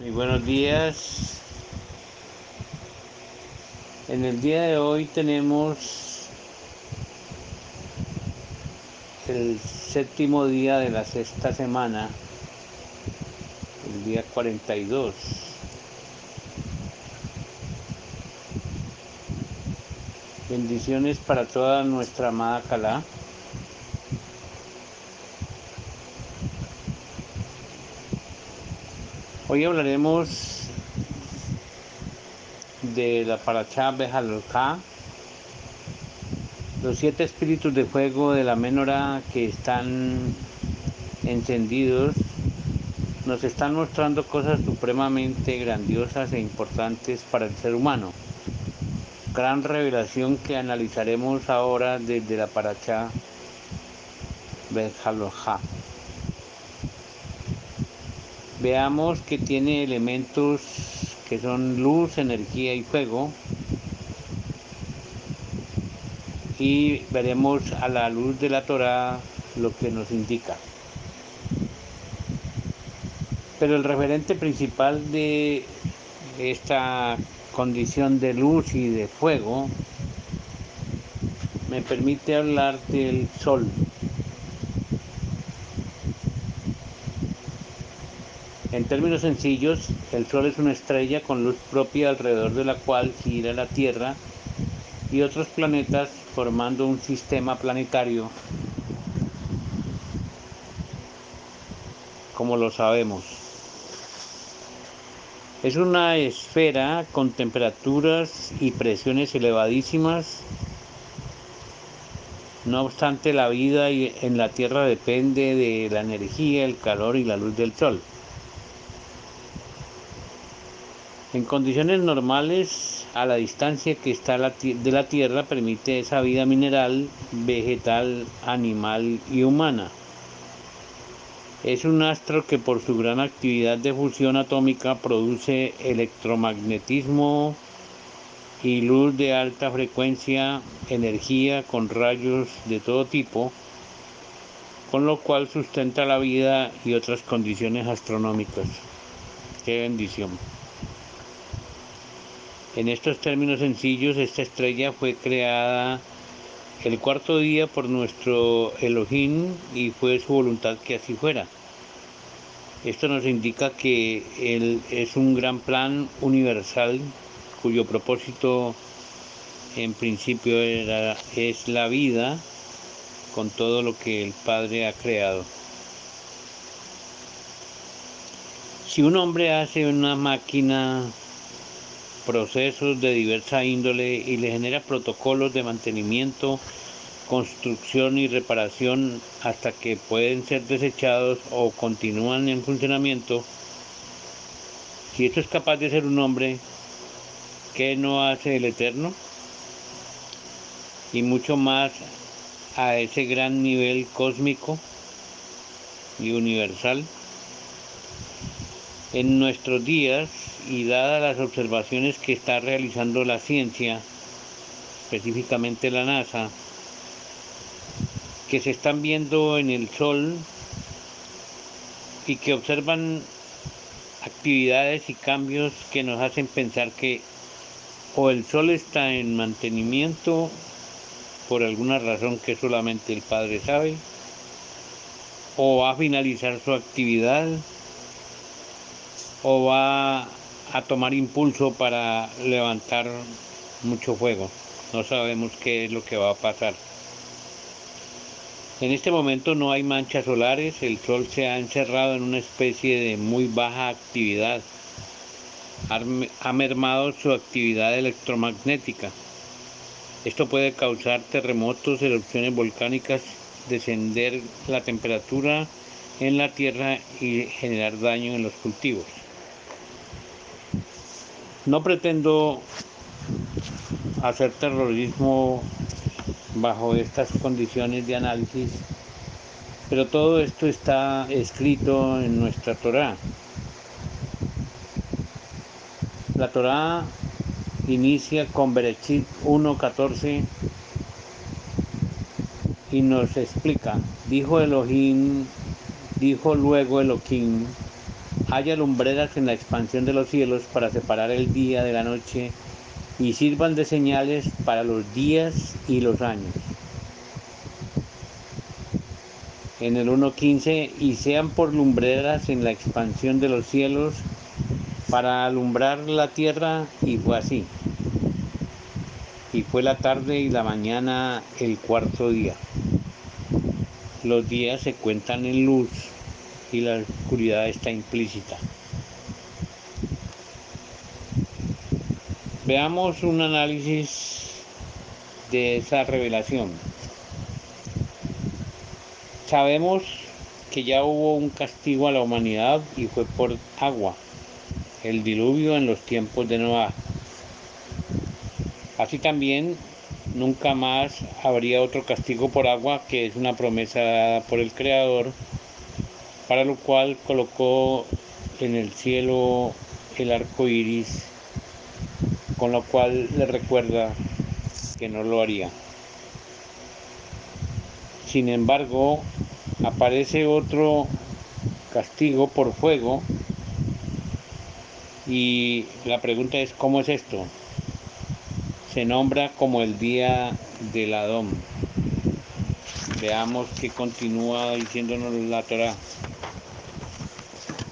Muy buenos días. En el día de hoy tenemos el séptimo día de la sexta semana, el día 42. Bendiciones para toda nuestra amada Calá. Hoy hablaremos de la Parachá Bejalocá, los siete espíritus de fuego de la Menora que están encendidos nos están mostrando cosas supremamente grandiosas e importantes para el ser humano. Gran revelación que analizaremos ahora desde la Parachá Bejalocá veamos que tiene elementos que son luz, energía y fuego. Y veremos a la luz de la Torah lo que nos indica. Pero el referente principal de esta condición de luz y de fuego me permite hablar del sol. Términos sencillos, el Sol es una estrella con luz propia alrededor de la cual gira la Tierra y otros planetas formando un sistema planetario, como lo sabemos. Es una esfera con temperaturas y presiones elevadísimas. No obstante, la vida en la Tierra depende de la energía, el calor y la luz del Sol. En condiciones normales, a la distancia que está de la Tierra permite esa vida mineral, vegetal, animal y humana. Es un astro que por su gran actividad de fusión atómica produce electromagnetismo y luz de alta frecuencia, energía con rayos de todo tipo, con lo cual sustenta la vida y otras condiciones astronómicas. Qué bendición. En estos términos sencillos, esta estrella fue creada el cuarto día por nuestro Elohim y fue su voluntad que así fuera. Esto nos indica que Él es un gran plan universal cuyo propósito en principio era, es la vida con todo lo que el Padre ha creado. Si un hombre hace una máquina procesos de diversa índole y le genera protocolos de mantenimiento, construcción y reparación hasta que pueden ser desechados o continúan en funcionamiento. Si esto es capaz de ser un hombre, ¿qué no hace el Eterno? Y mucho más a ese gran nivel cósmico y universal. En nuestros días, y dadas las observaciones que está realizando la ciencia, específicamente la NASA, que se están viendo en el Sol y que observan actividades y cambios que nos hacen pensar que o el Sol está en mantenimiento por alguna razón que solamente el Padre sabe, o va a finalizar su actividad o va a tomar impulso para levantar mucho fuego. No sabemos qué es lo que va a pasar. En este momento no hay manchas solares, el Sol se ha encerrado en una especie de muy baja actividad. Ha mermado su actividad electromagnética. Esto puede causar terremotos, erupciones volcánicas, descender la temperatura en la Tierra y generar daño en los cultivos. No pretendo hacer terrorismo bajo estas condiciones de análisis, pero todo esto está escrito en nuestra Torá. La Torá inicia con Berechit 1.14 y nos explica, dijo Elohim, dijo luego Elohim, haya lumbreras en la expansión de los cielos para separar el día de la noche y sirvan de señales para los días y los años. En el 1.15, y sean por lumbreras en la expansión de los cielos para alumbrar la tierra, y fue así. Y fue la tarde y la mañana el cuarto día. Los días se cuentan en luz y la oscuridad está implícita. Veamos un análisis de esa revelación. Sabemos que ya hubo un castigo a la humanidad y fue por agua, el diluvio en los tiempos de Noah. Así también nunca más habría otro castigo por agua, que es una promesa por el Creador, para lo cual colocó en el cielo el arco iris con lo cual le recuerda que no lo haría. Sin embargo, aparece otro castigo por fuego y la pregunta es ¿cómo es esto? Se nombra como el día del Adón. Veamos qué continúa diciéndonos la Torah,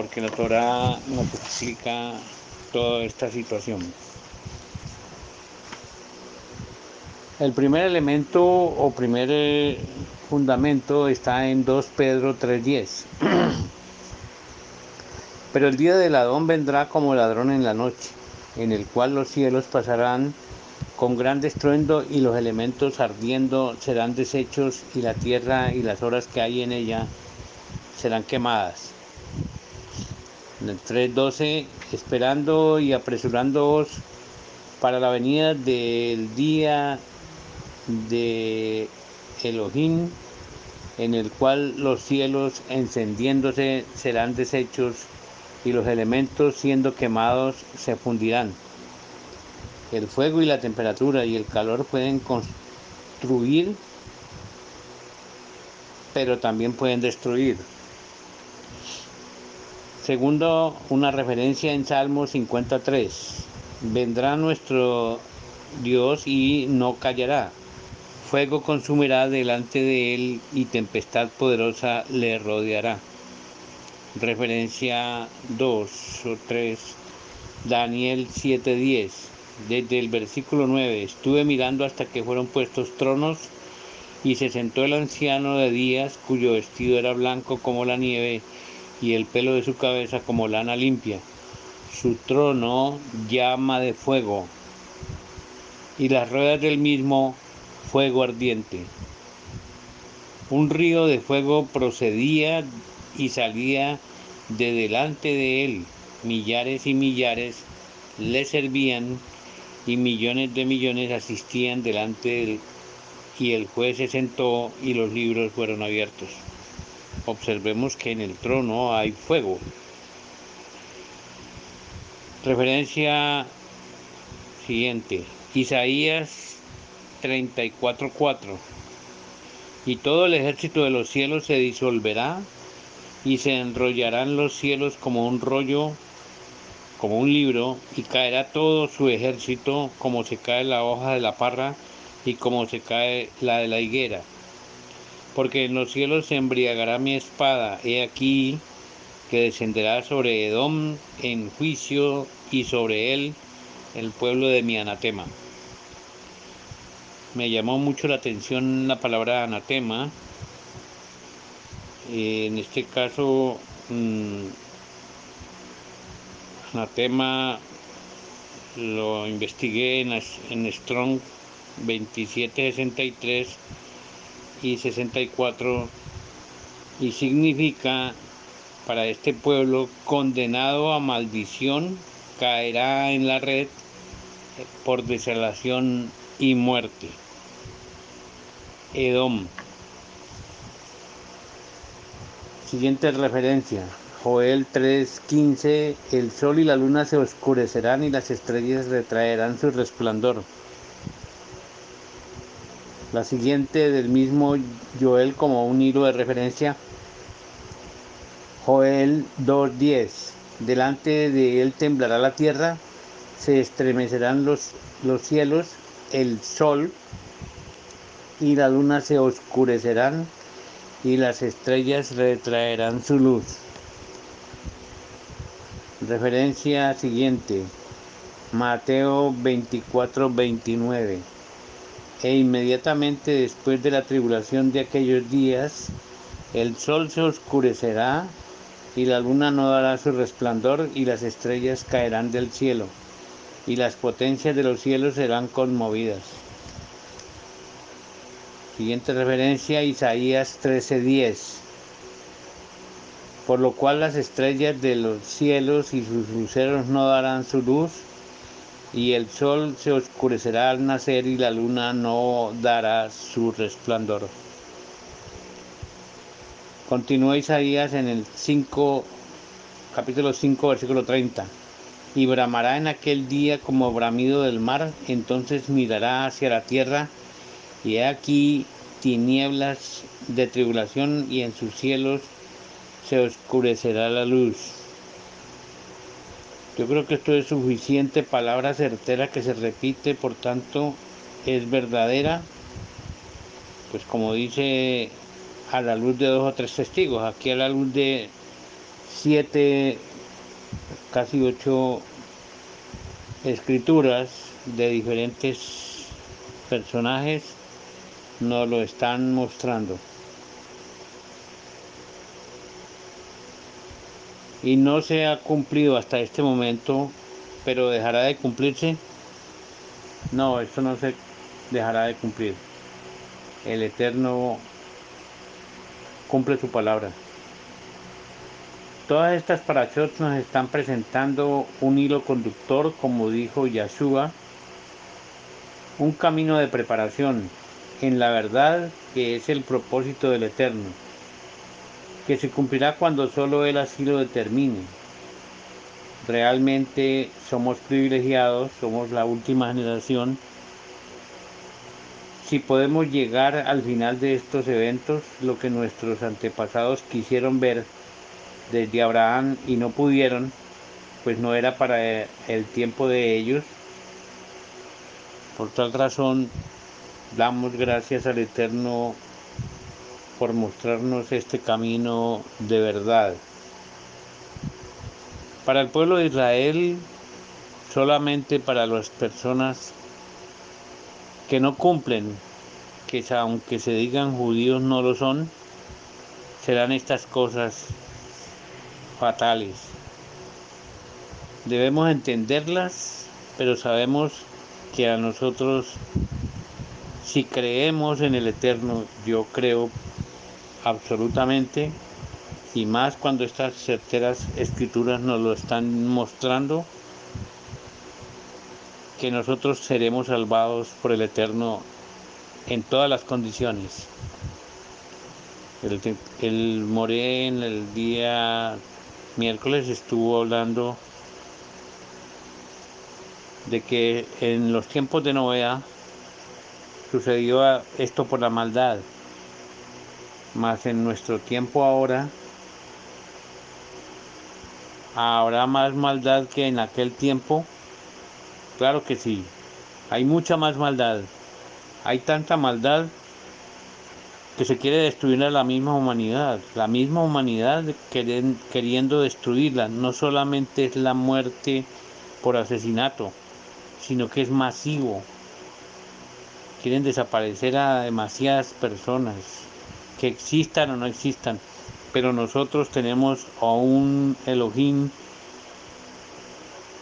porque la Torah nos explica toda esta situación. El primer elemento o primer eh, fundamento está en 2 Pedro 3.10. Pero el día del ladrón vendrá como ladrón en la noche, en el cual los cielos pasarán con gran estruendo y los elementos ardiendo serán deshechos y la tierra y las horas que hay en ella serán quemadas. En el 3.12, esperando y apresurándoos para la venida del día de Elohim, en el cual los cielos encendiéndose serán deshechos y los elementos siendo quemados se fundirán. El fuego y la temperatura y el calor pueden construir, pero también pueden destruir. Segundo, una referencia en Salmo 53. Vendrá nuestro Dios y no callará Fuego consumirá delante de él y tempestad poderosa le rodeará. Referencia 2 o 3, Daniel 7:10. Desde el versículo 9, estuve mirando hasta que fueron puestos tronos y se sentó el anciano de días cuyo vestido era blanco como la nieve y el pelo de su cabeza como lana limpia. Su trono llama de fuego y las ruedas del mismo fuego ardiente. Un río de fuego procedía y salía de delante de él. Millares y millares le servían y millones de millones asistían delante de él. Y el juez se sentó y los libros fueron abiertos. Observemos que en el trono hay fuego. Referencia siguiente. Isaías 34.4 Y todo el ejército de los cielos se disolverá y se enrollarán los cielos como un rollo, como un libro, y caerá todo su ejército como se cae la hoja de la parra y como se cae la de la higuera. Porque en los cielos se embriagará mi espada, he aquí que descenderá sobre Edom en juicio y sobre él el pueblo de mi anatema me llamó mucho la atención la palabra anatema. Eh, en este caso, mm, anatema lo investigué en, en Strong 2763 y 64 y significa para este pueblo condenado a maldición caerá en la red por desalación y muerte. Edom. Siguiente referencia. Joel 3:15, el sol y la luna se oscurecerán y las estrellas retraerán su resplandor. La siguiente del mismo Joel como un hilo de referencia. Joel 2:10, delante de él temblará la tierra, se estremecerán los, los cielos, el sol y la luna se oscurecerán y las estrellas retraerán su luz. Referencia siguiente, Mateo 24, 29. E inmediatamente después de la tribulación de aquellos días, el sol se oscurecerá y la luna no dará su resplandor y las estrellas caerán del cielo y las potencias de los cielos serán conmovidas. Siguiente referencia, Isaías 13:10. Por lo cual las estrellas de los cielos y sus luceros no darán su luz, y el sol se oscurecerá al nacer y la luna no dará su resplandor. Continúa Isaías en el 5, capítulo 5, versículo 30. Y bramará en aquel día como bramido del mar, entonces mirará hacia la tierra y he aquí tinieblas de tribulación y en sus cielos se oscurecerá la luz. Yo creo que esto es suficiente palabra certera que se repite, por tanto es verdadera, pues como dice a la luz de dos o tres testigos, aquí a la luz de siete, casi ocho escrituras de diferentes personajes nos lo están mostrando. Y no se ha cumplido hasta este momento, pero dejará de cumplirse. No, esto no se dejará de cumplir. El Eterno cumple su palabra. Todas estas parachots nos están presentando un hilo conductor, como dijo Yahshua, un camino de preparación en la verdad que es el propósito del Eterno, que se cumplirá cuando solo Él así lo determine. Realmente somos privilegiados, somos la última generación. Si podemos llegar al final de estos eventos, lo que nuestros antepasados quisieron ver desde Abraham y no pudieron, pues no era para el tiempo de ellos. Por tal razón, Damos gracias al Eterno por mostrarnos este camino de verdad. Para el pueblo de Israel, solamente para las personas que no cumplen, que aunque se digan judíos no lo son, serán estas cosas fatales. Debemos entenderlas, pero sabemos que a nosotros si creemos en el Eterno, yo creo absolutamente, y más cuando estas certeras escrituras nos lo están mostrando, que nosotros seremos salvados por el Eterno en todas las condiciones. El, el Moré en el día miércoles estuvo hablando de que en los tiempos de Noé sucedió esto por la maldad, mas en nuestro tiempo ahora habrá más maldad que en aquel tiempo. Claro que sí, hay mucha más maldad, hay tanta maldad que se quiere destruir a la misma humanidad, la misma humanidad queriendo destruirla, no solamente es la muerte por asesinato, sino que es masivo, quieren desaparecer a demasiadas personas, que existan o no existan, pero nosotros tenemos a un Elohim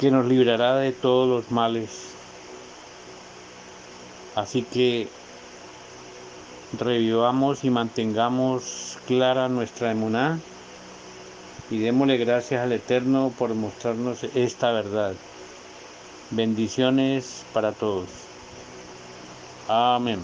que nos librará de todos los males. Así que revivamos y mantengamos clara nuestra emuná y démosle gracias al Eterno por mostrarnos esta verdad. Bendiciones para todos. Amén.